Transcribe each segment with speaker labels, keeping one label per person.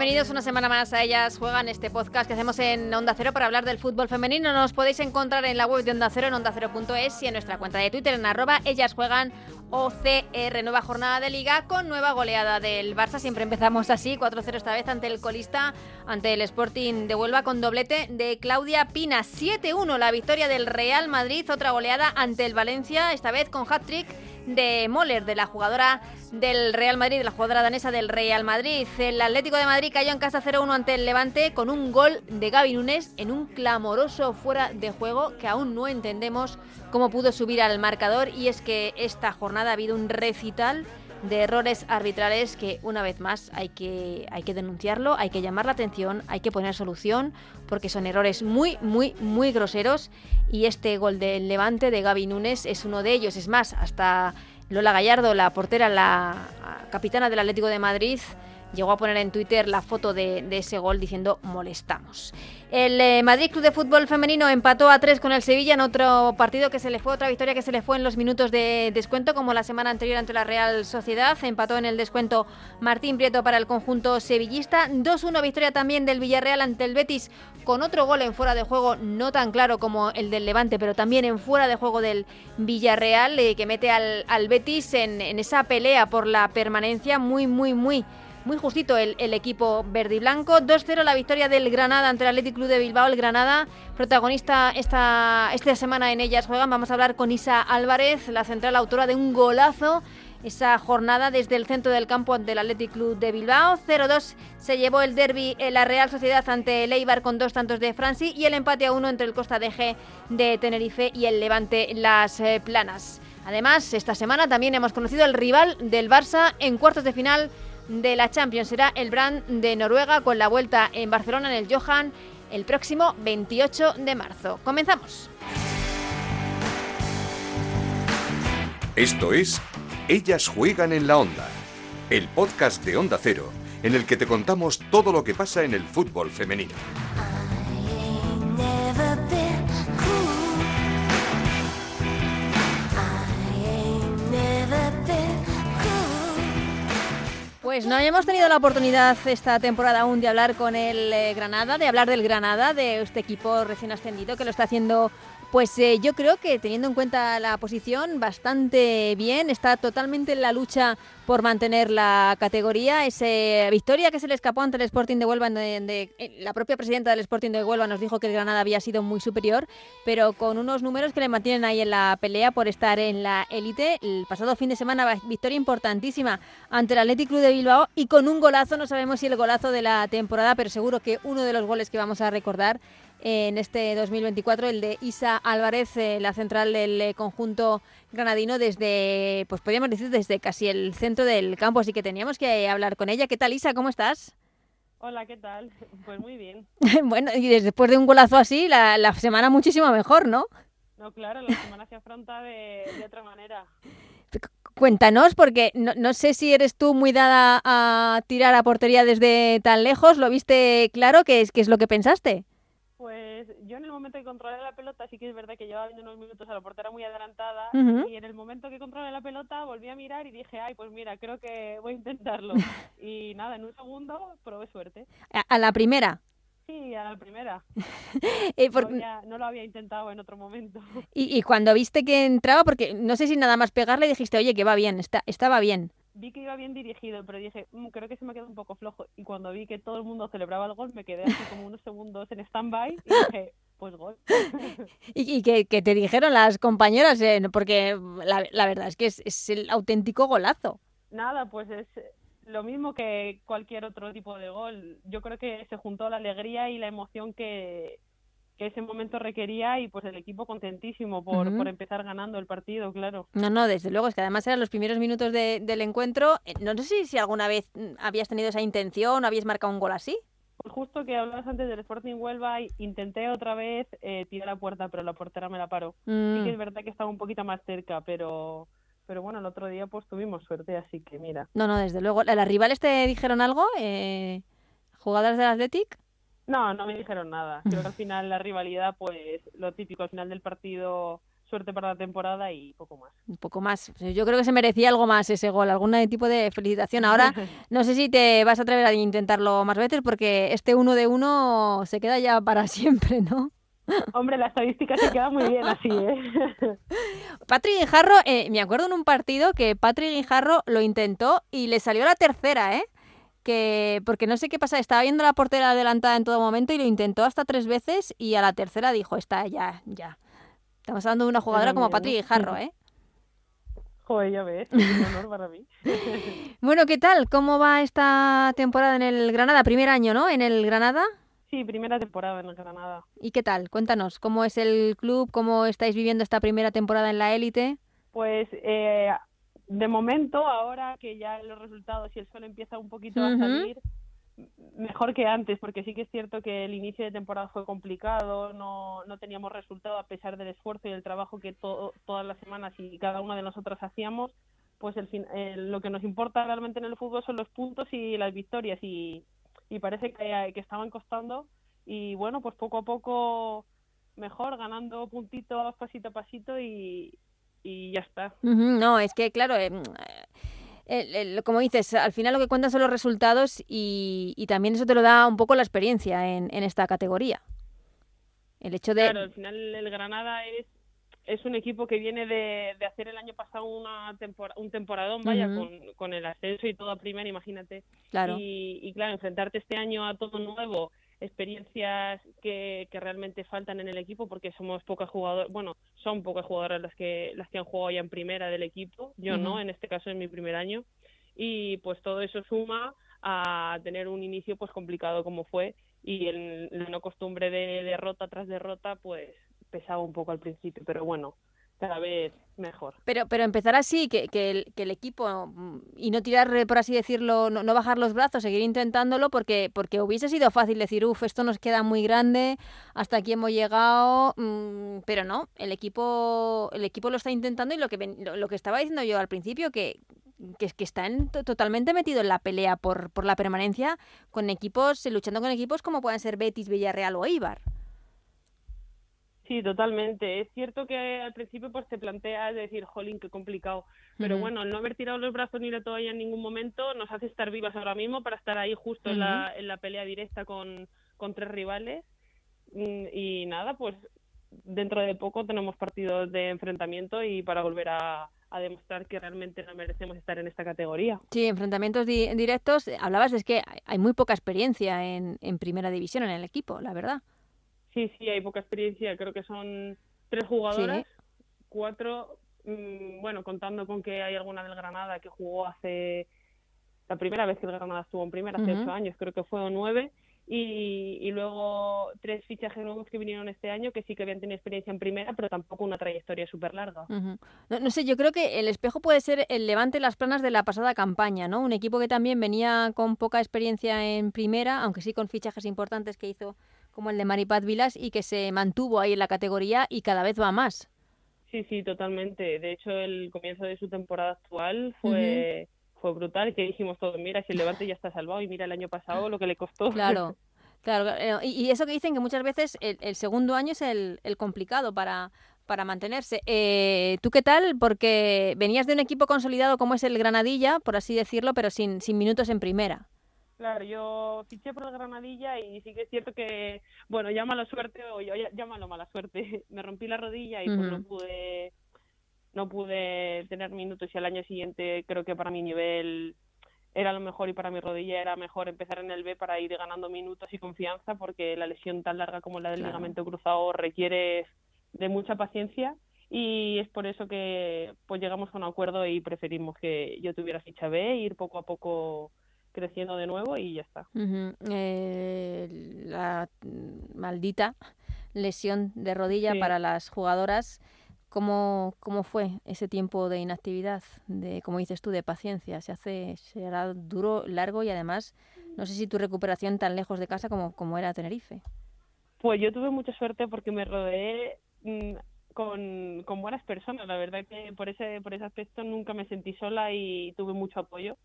Speaker 1: Bienvenidos una semana más a Ellas Juegan, este podcast que hacemos en Onda Cero para hablar del fútbol femenino. Nos podéis encontrar en la web de Onda Cero, en ondacero.es y en nuestra cuenta de Twitter en arroba Ellas Juegan OCR. Nueva jornada de liga con nueva goleada del Barça. Siempre empezamos así, 4-0 esta vez ante el colista, ante el Sporting de Huelva con doblete de Claudia Pina. 7-1 la victoria del Real Madrid, otra goleada ante el Valencia, esta vez con hat-trick de Moller, de la jugadora del Real Madrid, de la jugadora danesa del Real Madrid. El Atlético de Madrid cayó en casa 0-1 ante el Levante con un gol de Gaby Núñez en un clamoroso fuera de juego que aún no entendemos cómo pudo subir al marcador y es que esta jornada ha habido un recital de errores arbitrales que una vez más hay que, hay que denunciarlo, hay que llamar la atención, hay que poner solución porque son errores muy, muy, muy groseros y este gol del Levante de Gaby Núñez es uno de ellos. Es más, hasta Lola Gallardo, la portera, la capitana del Atlético de Madrid, llegó a poner en Twitter la foto de, ese gol diciendo molestamos. El eh, Madrid Club de Fútbol Femenino empató a tres con el Sevilla en otro partido que se le fue, otra victoria que se le fue en los minutos de descuento, como la semana anterior ante la Real Sociedad. Empató en el descuento Martín Prieto para el conjunto sevillista. 2-1 victoria también del Villarreal ante el Betis, con otro gol en fuera de juego, no tan claro como el del Levante, pero también en fuera de juego del Villarreal, eh, que mete al, al Betis en esa pelea por la permanencia muy, muy, muy muy justito el, el equipo verde y blanco. 2-0 la victoria del Granada ante el Athletic Club de Bilbao. El Granada, protagonista esta, esta semana en ellas juegan. Vamos a hablar con Isa Álvarez, la central autora de un golazo. Esa jornada desde el centro del campo ante el Athletic Club de Bilbao. 0-2 se llevó el derby en la Real Sociedad ante el Eibar con dos tantos de Franci y el empate a uno entre el Costa de G de Tenerife y el Levante Las eh, Planas. Además, esta semana también hemos conocido el rival del Barça en cuartos de final de la Champions. Será el Brand de Noruega con la vuelta en Barcelona en el Johan el próximo 28 de marzo. Comenzamos.
Speaker 2: Esto es Ellas juegan en la onda, el podcast de Onda Cero en el que te contamos todo lo que pasa en el fútbol femenino.
Speaker 1: Pues no habíamos tenido la oportunidad esta temporada aún de hablar con el eh, Granada, de hablar del Granada, de este equipo recién ascendido que lo está haciendo, pues eh, yo creo que teniendo en cuenta la posición bastante bien, está totalmente en la lucha por mantener la categoría. Esa victoria que se le escapó ante el Sporting de Huelva, eh, la propia presidenta del Sporting de Huelva nos dijo que el Granada había sido muy superior, pero con unos números que le mantienen ahí en la pelea por estar en la élite. El pasado fin de semana, victoria importantísima ante el Athletic Club de Bilbao y con un golazo, no sabemos si el golazo de la temporada, pero seguro que uno de los goles que vamos a recordar en este 2024, el de Isa Álvarez, eh, la central del eh, conjunto granadino desde, pues podríamos decir, desde casi el centro del campo, así que teníamos que hablar con ella. ¿Qué tal, Isa? ¿Cómo estás?
Speaker 3: Hola, ¿qué tal? Pues muy bien.
Speaker 1: bueno, y después de un golazo así, la, la, semana muchísimo mejor, ¿no?
Speaker 3: No, claro, la semana se afronta de, de otra manera.
Speaker 1: Cuéntanos, porque no, no, sé si eres tú muy dada a tirar a portería desde tan lejos. ¿Lo viste claro? ¿Qué es, qué es lo que pensaste?
Speaker 3: Pues yo en el momento que controlé la pelota sí que es verdad que llevaba viendo unos minutos a la portera muy adelantada uh -huh. y en el momento que controlé la pelota volví a mirar y dije, ay, pues mira, creo que voy a intentarlo. y nada, en un segundo probé suerte.
Speaker 1: ¿A, a la primera?
Speaker 3: Sí, a la primera.
Speaker 1: eh, por...
Speaker 3: no, había, no, lo había intentado en otro momento.
Speaker 1: Y, y, cuando viste que entraba, porque no sé si nada más pegarle dijiste, oye, que va bien, está, estaba bien
Speaker 3: vi que iba bien dirigido, pero dije, mmm, creo que se me quedó un poco flojo. Y cuando vi que todo el mundo celebraba el gol, me quedé así como unos segundos en stand-by y dije, pues gol.
Speaker 1: ¿Y, y que, que, te dijeron las compañeras? Eh, porque la, la, verdad es que es, es, el auténtico golazo.
Speaker 3: Nada, pues es lo mismo que cualquier otro tipo de gol. Yo creo que se juntó la alegría y la emoción que, que ese momento requería y pues el equipo contentísimo por, uh -huh. por empezar ganando el partido, claro.
Speaker 1: No, no, desde luego, es que además eran los primeros minutos de, del encuentro. Eh, No sé si, si alguna vez mm, habías tenido esa intención o habías marcado un gol así.
Speaker 3: Pues justo que hablabas antes del Sporting Huelva, intenté otra vez eh, tirar la puerta, pero la portera me la paró. Mm. Sí que es verdad que estaba un poquito más cerca, pero pero bueno, el otro día pues tuvimos suerte, así que mira.
Speaker 1: No, no, desde luego. ¿Las rivales te dijeron algo? Eh, ¿Jugadoras del Athletic?
Speaker 3: No, no me dijeron nada. Creo que al final la rivalidad, pues lo típico, al final del partido suerte para la temporada y poco más.
Speaker 1: Un poco más. Yo creo que se merecía algo más ese gol, algún tipo de felicitación. Ahora no sé si te vas a atrever a intentarlo más veces porque este uno de uno se queda ya para siempre, ¿no?
Speaker 3: Hombre, la estadística se queda muy bien así, ¿eh?
Speaker 1: Patrick Guijarro, eh, me acuerdo en un partido que Patrick Guijarro lo intentó y le salió la tercera, ¿eh? Que, porque no sé qué pasa, estaba viendo la portera adelantada en todo momento y lo intentó hasta tres veces y a la tercera dijo, está, ya, ya. Estamos hablando de una jugadora como Patrick Jarro, ¿eh?
Speaker 3: Joder, ya ves, es un honor para mí.
Speaker 1: bueno, ¿qué tal? ¿Cómo va esta temporada en el Granada? Primer año, ¿no? En el Granada.
Speaker 3: Sí, primera temporada en el Granada.
Speaker 1: ¿Y qué tal? Cuéntanos, ¿cómo es el club? ¿Cómo estáis viviendo esta primera temporada en la élite?
Speaker 3: Pues eh, de momento, ahora que ya los resultados y el sol empieza un poquito a salir, mejor que antes, porque sí que es cierto que el inicio de temporada fue complicado, no, no teníamos resultado a pesar del esfuerzo y el trabajo que todas las semanas y cada una de nosotras hacíamos, pues el fin, lo que nos importa realmente en el fútbol son los puntos y las victorias y, y parece que, que estaban costando y bueno, pues poco a poco mejor, ganando puntitos pasito a pasito y, y ya está.
Speaker 1: No, es que claro, eh, como dices, al final lo que cuentan son los resultados y, y, también eso te lo da un poco la experiencia en, en esta categoría. El hecho de...
Speaker 3: Claro, al final el Granada es, es un equipo que viene de, de hacer el año pasado una un temporadón, vaya, con, con, el ascenso y todo a primera, imagínate.
Speaker 1: Claro.
Speaker 3: Y, y claro, enfrentarte este año a todo nuevo experiencias que, que, realmente faltan en el equipo porque somos pocas jugadoras, bueno, son pocas jugadoras las que las que han jugado ya en primera del equipo, yo no, en este caso es mi primer año y pues todo eso suma a tener un inicio pues complicado como fue y el, la no costumbre de derrota tras derrota pues pesaba un poco al principio, pero bueno, cada vez mejor.
Speaker 1: Pero, pero empezar así, que, que, el, que el equipo, mm, y no tirar, por así decirlo, no, no, bajar los brazos, seguir intentándolo, porque, porque hubiese sido fácil decir, uff, esto nos queda muy grande, hasta aquí hemos llegado, mmm, pero no, el equipo, el equipo lo está intentando y lo que, lo, que estaba diciendo yo al principio, que, que, están totalmente metidos en la pelea por, por la permanencia con equipos, luchando con equipos como pueden ser Betis, Villarreal o Eibar.
Speaker 3: Sí, totalmente. Es cierto que al principio pues te planteas decir, jolín, qué complicado. Pero uh -huh. bueno, el no haber tirado los brazos ni la toalla en ningún momento nos hace estar vivas ahora mismo para estar ahí justo uh -huh. en, la, en la pelea directa con, con tres rivales. Mm, y nada, pues dentro de poco tenemos partidos de enfrentamiento y para volver a, a demostrar que realmente no merecemos estar en esta categoría.
Speaker 1: Sí, enfrentamientos di directos. Hablabas de que hay muy poca experiencia en, en primera división en el equipo, la verdad.
Speaker 3: Sí, sí, hay poca experiencia. Creo que son tres jugadoras, sí. cuatro, mmm, bueno, contando con que hay alguna del Granada que jugó hace la primera vez que el Granada estuvo en primera, hace uh -huh. ocho años, creo que fue o nueve. Y, y, luego tres fichajes nuevos que vinieron este año que sí que habían tenido experiencia en primera, pero tampoco una trayectoria súper larga.
Speaker 1: Uh -huh. no, no, sé, yo creo que el espejo puede ser el Levante las planas de la pasada campaña, ¿no? Un equipo que también venía con poca experiencia en primera, aunque sí con fichajes importantes que hizo como el de Maripat Vilas y que se mantuvo ahí en la categoría y cada vez va más.
Speaker 3: Sí, sí, totalmente. De hecho, el comienzo de su temporada actual fue, uh -huh. fue brutal, que dijimos todos, mira, si el Levante ya está salvado y mira el año pasado lo que le costó.
Speaker 1: Claro, claro. Eh, y, y eso que dicen que muchas veces el, el segundo año es el, el complicado para, para mantenerse. Eh, ¿Tú qué tal? Porque venías de un equipo consolidado como es el Granadilla, por así decirlo, pero sin, sin minutos en primera.
Speaker 3: Claro, yo fiché por el Granadilla y sí que es cierto que, bueno, ya mala suerte o yo llámalo mala suerte, me rompí la rodilla y uh -huh. pues no pude no pude tener minutos y al año siguiente creo que para mi nivel era lo mejor y para mi rodilla era mejor empezar en el B para ir ganando minutos y confianza porque la lesión tan larga como la del claro. ligamento cruzado requiere de mucha paciencia y es por eso que pues llegamos a un acuerdo y preferimos que yo tuviera ficha B e ir poco a poco creciendo de nuevo y ya está.
Speaker 1: Uh -huh. eh, la maldita lesión de rodilla sí. para las jugadoras. ¿Cómo, ¿Cómo fue ese tiempo de inactividad, de como dices tú, de paciencia? Se hace, será duro, largo y además, no sé si tu recuperación tan lejos de casa como, como era Tenerife.
Speaker 3: Pues yo tuve mucha suerte porque me rodeé mmm, con, con buenas personas. La verdad que por ese, por ese aspecto nunca me sentí sola y tuve mucho apoyo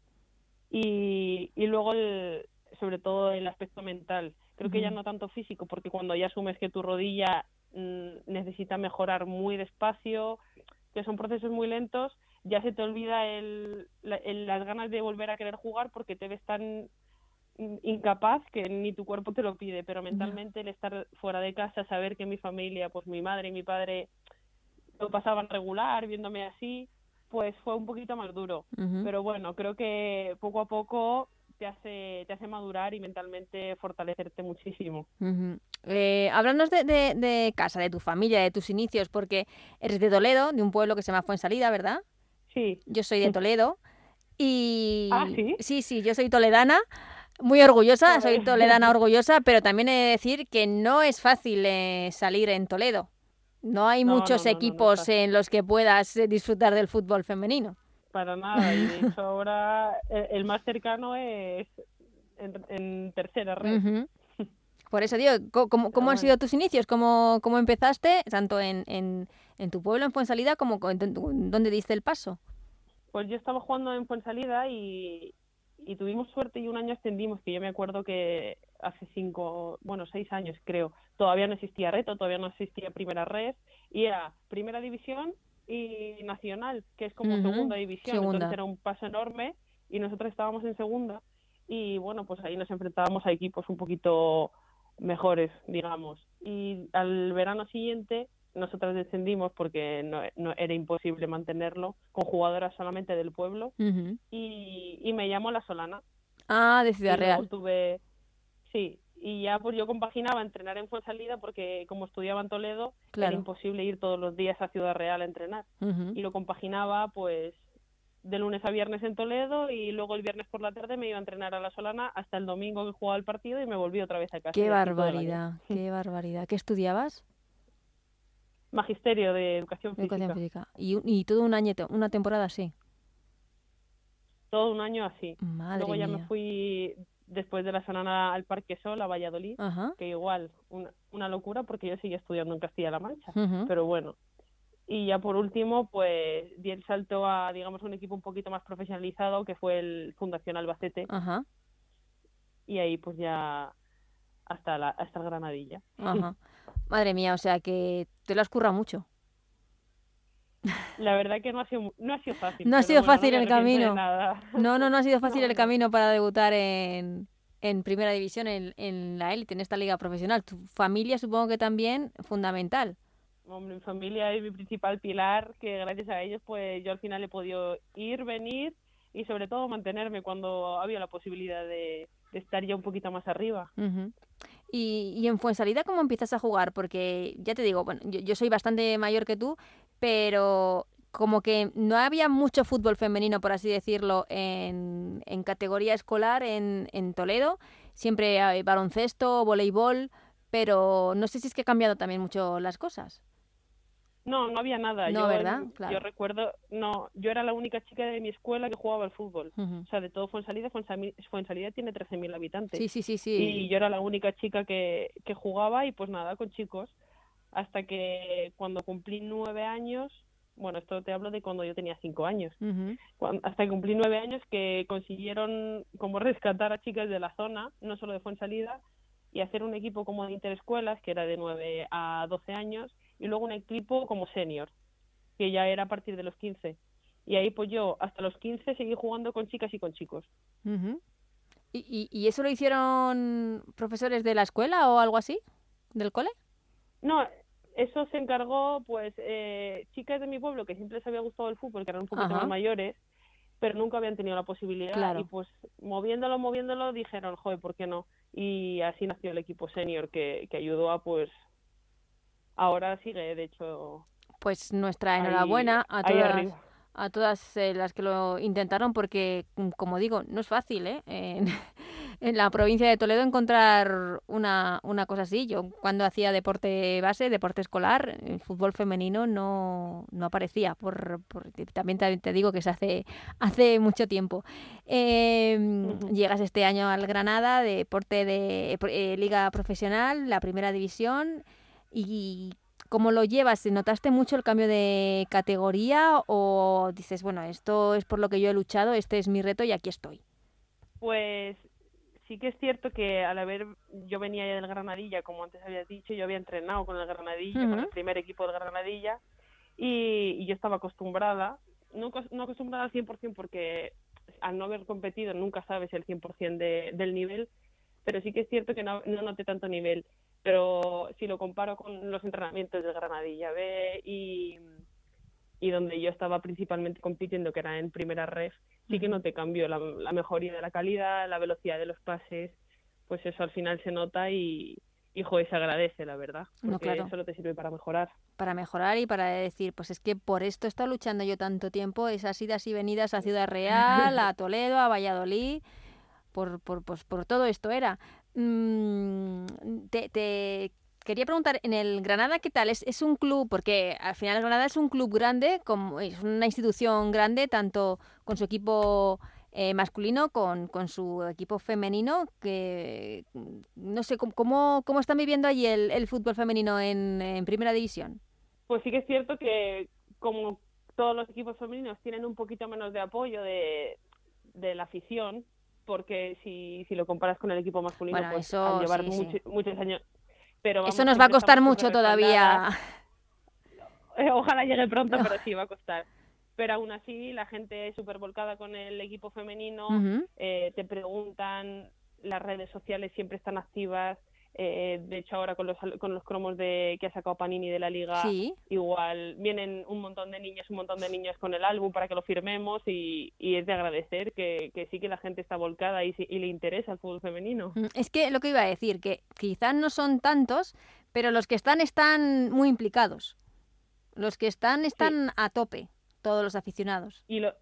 Speaker 3: y, y luego el, sobre todo el aspecto mental. Creo que ya no tanto físico, porque cuando ya asumes que tu rodilla mm, necesita mejorar muy despacio, que son procesos muy lentos, ya se te olvida el, las ganas de volver a querer jugar porque te ves tan incapaz que ni tu cuerpo te lo pide, pero mentalmente el estar fuera de casa, saber que mi familia, pues mi madre y mi padre lo pasaban regular, viéndome así, pues fue un poquito más duro. Pero bueno, creo que poco a poco te hace, te hace madurar y mentalmente fortalecerte muchísimo.
Speaker 1: eh, háblanos de, de, casa, de tu familia, de tus inicios, porque eres de Toledo, de un pueblo que se llama Fuensalida, ¿verdad?
Speaker 3: Sí.
Speaker 1: Yo soy de Toledo. Y
Speaker 3: ¿Ah, sí?
Speaker 1: sí, sí, yo soy toledana. Muy orgullosa, soy toledana orgullosa, pero también he de decir que no es fácil eh, salir en Toledo. No hay muchos equipos en los que puedas eh, disfrutar del fútbol femenino.
Speaker 3: Para nada, y de hecho ahora eh, el más cercano es en, tercera red.
Speaker 1: Por eso digo, ¿cómo, cómo han sido tus inicios? ¿Cómo, cómo empezaste, tanto en, en, en tu pueblo, en Fuensalida, como en, dónde diste el paso?
Speaker 3: Pues yo estaba jugando en Fuensalida y, y tuvimos suerte y un año extendimos, que yo me acuerdo que hace cinco, bueno, seis años creo, todavía no existía reto, todavía no existía primera red, y era primera división y nacional, que es como segunda división, entonces era un paso enorme y nosotros estábamos en segunda. Y bueno, pues ahí nos enfrentábamos a equipos un poquito mejores, digamos. Y al verano siguiente nosotras descendimos porque no, no, era imposible mantenerlo con jugadoras solamente del pueblo. Y, y, me llamó la Solana.
Speaker 1: Ah, de Ciudad Real.
Speaker 3: Tuve, sí, y ya pues yo compaginaba entrenar en Fuensalida porque como estudiaba en Toledo era imposible ir todos los días a Ciudad Real a entrenar y lo compaginaba pues de lunes a viernes en Toledo y luego el viernes por la tarde me iba a entrenar a la Solana hasta el domingo que jugaba el partido y me volví otra vez a casa.
Speaker 1: Qué barbaridad, qué barbaridad. ¿Qué estudiabas?
Speaker 3: Magisterio de Educación Física.
Speaker 1: ¿Y, y todo un año, una temporada así?
Speaker 3: Todo un año así. Luego ya me fui después de la semana al Parque Sol, a Valladolid, que igual, una, una, locura porque yo seguía estudiando en Castilla-La Mancha, pero bueno. Y ya por último, pues di el salto a, digamos, un equipo un poquito más profesionalizado, que fue el Fundación Albacete. Y ahí pues ya hasta, la, hasta el Granadilla.
Speaker 1: Madre mía, o sea que te lo has currado mucho.
Speaker 3: La verdad que no ha sido, no ha sido fácil.
Speaker 1: No ha sido fácil el camino. No, no, no ha sido fácil el camino para debutar en, en primera división, en, en la élite, en esta liga profesional. Tu familia supongo que también fundamental.
Speaker 3: mi familia es mi principal pilar, que gracias a ellos pues yo al final he podido ir, venir y sobre todo mantenerme cuando había la posibilidad de, estar ya un poquito más arriba.
Speaker 1: Y, y, en Fuensalida, ¿cómo empiezas a jugar? Porque ya te digo, bueno, yo, yo soy bastante mayor que tú, pero como que no había mucho fútbol femenino, por así decirlo, en, en categoría escolar en, en, Toledo. Siempre hay baloncesto, voleibol, pero no sé si es que ha cambiado también mucho las cosas.
Speaker 3: No, no había nada.
Speaker 1: No,
Speaker 3: yo,
Speaker 1: ¿verdad?
Speaker 3: Yo recuerdo, no, yo era la única chica de mi escuela que jugaba al fútbol. O sea, de todo Fuensalida, Fuensalida tiene 13.000 habitantes.
Speaker 1: Sí, sí, sí, sí.
Speaker 3: Y yo era la única chica que, que jugaba y pues nada, con chicos. Hasta que cuando cumplí nueve años, bueno, esto te hablo de cuando yo tenía cinco años, hasta que cumplí nueve años que consiguieron como rescatar a chicas de la zona, no solo de Fuensalida, y hacer un equipo como de interescuelas, que era de nueve a doce años, y luego un equipo como senior, que ya era a partir de los 15. Y ahí pues yo hasta los 15 seguí jugando con chicas y con chicos.
Speaker 1: ¿Y, ¿Y, eso lo hicieron profesores de la escuela o algo así? ¿Del cole?
Speaker 3: No, eso se encargó pues eh, chicas de mi pueblo que siempre les había gustado el fútbol, que eran un poquito más mayores, pero nunca habían tenido la posibilidad. Y pues moviéndolo, moviéndolo, dijeron, joder, ¿por qué no? Y así nació el equipo senior que, que ayudó a pues ahora sigue, de hecho.
Speaker 1: Pues nuestra enhorabuena a todas, a todas eh, las que lo intentaron, porque, mm, como digo, no es fácil, ¿eh? En, en, la provincia de Toledo encontrar una, una cosa así. Yo, cuando hacía deporte base, deporte escolar, el fútbol femenino no, no aparecía. Por, por, también te, digo que se hace, hace mucho tiempo. Em, llegas este año al Granada, deporte de eh, Liga Profesional, la primera división y cómo lo llevas, ¿notaste mucho el cambio de categoría o dices, bueno, esto es por lo que yo he luchado, este es mi reto y aquí estoy?
Speaker 3: Pues sí que es cierto que al haber, yo venía ya del Granadilla, como antes había dicho, yo había entrenado con el Granadilla, con el primer equipo del Granadilla, y, yo estaba acostumbrada, no, no acostumbrada al 100% porque al no haber competido nunca sabes el 100% de, del nivel, pero sí que es cierto que no, no noté tanto nivel. Pero si lo comparo con los entrenamientos del Granadilla B y, y donde yo estaba principalmente compitiendo, que era en primera ref, sí que no te cambió la, mejoría de la calidad, la velocidad de los pases, pues eso al final se nota y, y se agradece, la verdad, porque no, claro. solo te sirve para mejorar.
Speaker 1: Para mejorar y para decir, pues es que por esto he estado luchando yo tanto tiempo, esas idas y venidas a Ciudad Real, a Toledo, a Valladolid, por, por, pues, por todo esto era. Mm, te, te quería preguntar, en el Granada, ¿qué tal? ¿Es, ¿Es, un club, porque al final Granada es un club grande, como, es una institución grande, tanto con su equipo eh, masculino, con, con, su equipo femenino, que no sé, ¿cómo, cómo están viviendo allí el, el fútbol femenino en, Primera División?
Speaker 3: Pues sí que es cierto que como todos los equipos femeninos tienen un poquito menos de apoyo de la afición, porque si, si lo comparas con el equipo masculino, pues al llevar muchos años
Speaker 1: eso nos va a costar mucho todavía.
Speaker 3: Ojalá llegue pronto, pero sí va a costar. Pero aún así, la gente es súper volcada con el equipo femenino, eh, te preguntan, las redes sociales siempre están activas, eh, de hecho, ahora con los, con los cromos de, que ha sacado Panini de la liga, igual vienen un montón de niñas, un montón de niños con el álbum para que lo firmemos y, es de agradecer que, sí que la gente está volcada y, y, le interesa el fútbol femenino.
Speaker 1: Mm, es que lo que iba a decir, que quizás no son tantos, pero los que están están muy implicados. Los que están están a tope, todos los aficionados.
Speaker 3: Y lo,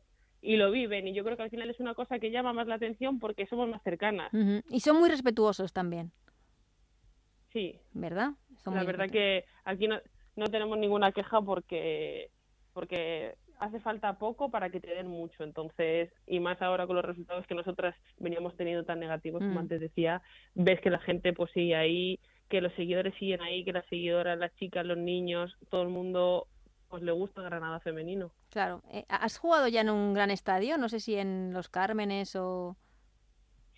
Speaker 3: y lo viven. Y yo creo que al final es una cosa que llama más la atención porque somos más cercanas.
Speaker 1: Y son muy respetuosos también.
Speaker 3: Sí.
Speaker 1: ¿Verdad?
Speaker 3: la verdad que aquí no, no tenemos ninguna queja porque, porque hace falta poco para que te den mucho. Entonces, y más ahora con los resultados que nosotras veníamos teniendo tan negativos, como mm. antes decía, ves que la gente pues sigue ahí, que los seguidores siguen ahí, que las seguidoras, las chicas, los niños, todo el mundo pues le gusta Granada femenino.
Speaker 1: Claro. Eh, ¿Has jugado ya en un gran estadio? No sé si en Los Cármenes o...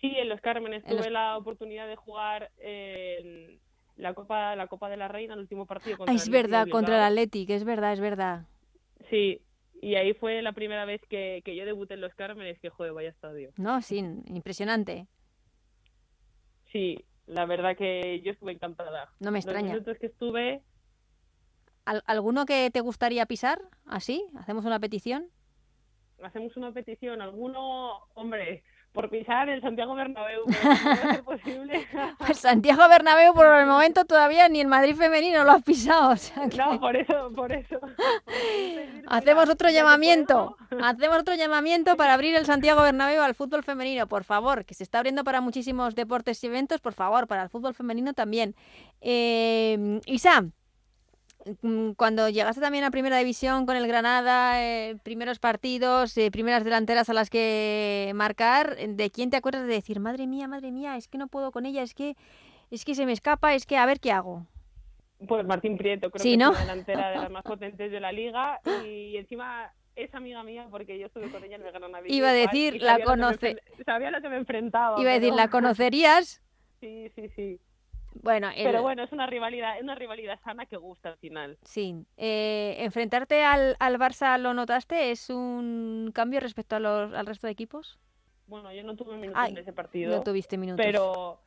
Speaker 3: Sí, en Los Cármenes tuve la oportunidad de jugar en la Copa la Copa de la Reina, el último partido
Speaker 1: contra Es verdad, contra el Athletic, es verdad, es verdad.
Speaker 3: Sí, y ahí fue la primera vez que, que yo debuté en Los Cármenes, que joder, vaya estadio.
Speaker 1: No, sí, impresionante.
Speaker 3: Sí, la verdad que yo estuve encantada.
Speaker 1: No me extraña.
Speaker 3: Los minutos que estuve...
Speaker 1: ¿Alguno que te gustaría pisar? ¿Así? ¿Hacemos una petición?
Speaker 3: Hacemos una petición. ¿Alguno? Hombre, por pisar el Santiago Bernabéu, posible.
Speaker 1: pues Santiago Bernabéu por el momento todavía ni el Madrid femenino lo ha pisado.
Speaker 3: No, por eso, por eso.
Speaker 1: Hacemos otro llamamiento, hacemos otro llamamiento para abrir el Santiago Bernabéu al fútbol femenino, por favor, que se está abriendo para muchísimos deportes y eventos, por favor, para el fútbol femenino también. Eh, Isa, cuando llegaste también a Primera División con el Granada, eh, primeros partidos, eh, primeras delanteras a las que marcar, ¿de quién te acuerdas de decir, madre mía, madre mía, es que no puedo con ella, es que, es que se me escapa, es que a ver qué hago?
Speaker 3: Pues Martín Prieto, creo que es la delantera de las más potentes de la liga y encima es amiga mía porque yo estuve con ella en el Granada.
Speaker 1: Iba a decir, la conoce.
Speaker 3: Sabía lo que me enfrentaba.
Speaker 1: Iba a decir, ¿la conocerías?
Speaker 3: Sí, sí, sí.
Speaker 1: Bueno,
Speaker 3: pero bueno, es una rivalidad, es una rivalidad sana que gusta al final.
Speaker 1: Sí. Eh, ¿Enfrentarte al, al Barça lo notaste? ¿Es un cambio respecto a los, al resto de equipos?
Speaker 3: Bueno, yo no tuve minutos en ese partido.
Speaker 1: No tuviste minutos.
Speaker 3: Pero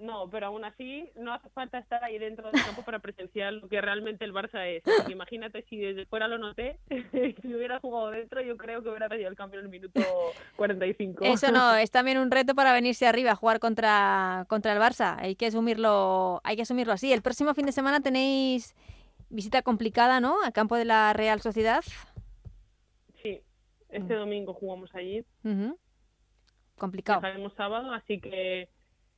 Speaker 3: no, pero aún así no hace falta estar ahí dentro del campo para presenciar lo que realmente el Barça es. imagínate si desde fuera lo noté, si hubiera jugado dentro, yo creo que hubiera perdido el cambio en el minuto 45.
Speaker 1: Eso no, es también un reto para venirse arriba a jugar contra, contra el Barça. Hay que asumirlo, hay que asumirlo así. El próximo fin de semana tenéis visita complicada, ¿no? Al campo de la Real Sociedad.
Speaker 3: Sí, este mm. domingo jugamos allí.
Speaker 1: Complicado.
Speaker 3: Dejaremos sábado, así que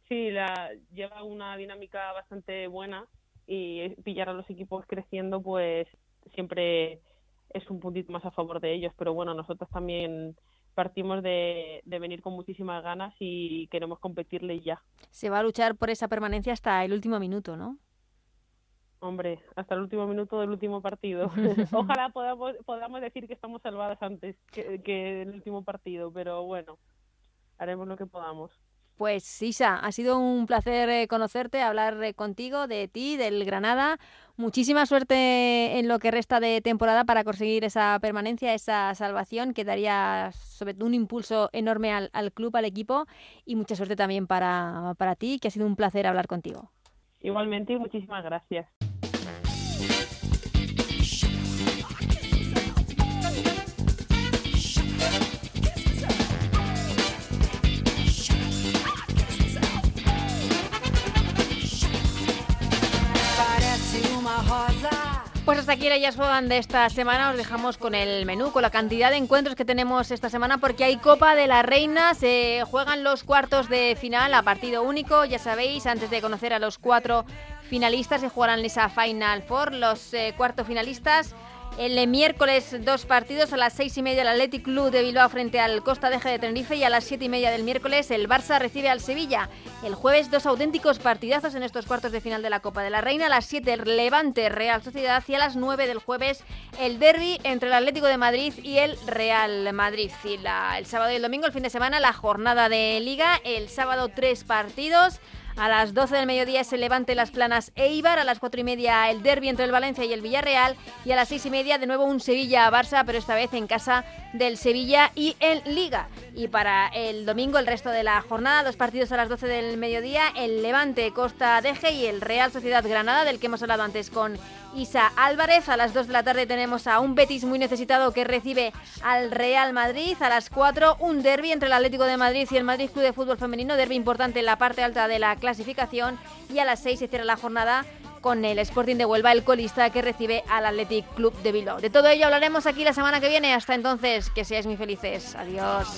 Speaker 3: Sí, la, lleva una dinámica bastante buena y pillar a los equipos creciendo pues siempre es un puntito más a favor de ellos, pero bueno, nosotros también partimos de, de, venir con muchísimas ganas y queremos competirle ya.
Speaker 1: Se va a luchar por esa permanencia hasta el último minuto, ¿no?
Speaker 3: Hombre, hasta el último minuto del último partido. Ojalá podamos, podamos decir que estamos salvadas antes que, que el último partido, pero bueno, haremos lo que podamos.
Speaker 1: Pues Isa, ha sido un placer eh, conocerte, hablar eh, contigo de ti, del Granada. Muchísima suerte en lo que resta de temporada para conseguir esa permanencia, esa salvación que daría sobre todo un impulso enorme al, al club, al equipo y mucha suerte también para, para ti, que ha sido un placer hablar contigo.
Speaker 3: Igualmente y muchísimas gracias.
Speaker 1: Pues hasta aquí ellas juegan de esta semana. Os dejamos con el menú, con la cantidad de encuentros que tenemos esta semana, porque hay Copa de la Reina. Se juegan los cuartos de final a partido único. Ya sabéis, antes de conocer a los cuatro finalistas, se jugarán esa Final Four. Los eh, cuartos finalistas el miércoles dos partidos a las seis y media el Athletic Club de Bilbao frente al Costa Deje de Tenerife y a las siete y media del miércoles el Barça recibe al Sevilla. El jueves dos auténticos partidazos en estos cuartos de final de la Copa de la Reina. A las siete el Levante Real Sociedad y a las nueve del jueves el derby entre el Atlético de Madrid y el Real Madrid. Y el sábado y el domingo, el fin de semana, la jornada de liga. El sábado tres partidos. A las 12 del mediodía se levante las planas Eibar, a las 4 y media el derby entre el Valencia y el Villarreal y a las 6 y media de nuevo un Sevilla-Barça, pero esta vez en casa del Sevilla y en Liga. Y para el domingo, el resto de la jornada, dos partidos a las 12 del mediodía, el Levante Costa Deje y el Real Sociedad Granada, del que hemos hablado antes con Isa Álvarez. A las 2 de la tarde tenemos a un Betis muy necesitado que recibe al Real Madrid. A las 4 un derby entre el Atlético de Madrid y el Madrid Club de Fútbol Femenino, derby importante en la parte alta de la clasificación. Y a las 6 se cierra la jornada con el Sporting de Huelva, el colista que recibe al Athletic Club de Bilbao. De todo ello hablaremos aquí la semana que viene. Hasta entonces, que seáis muy felices. Adiós.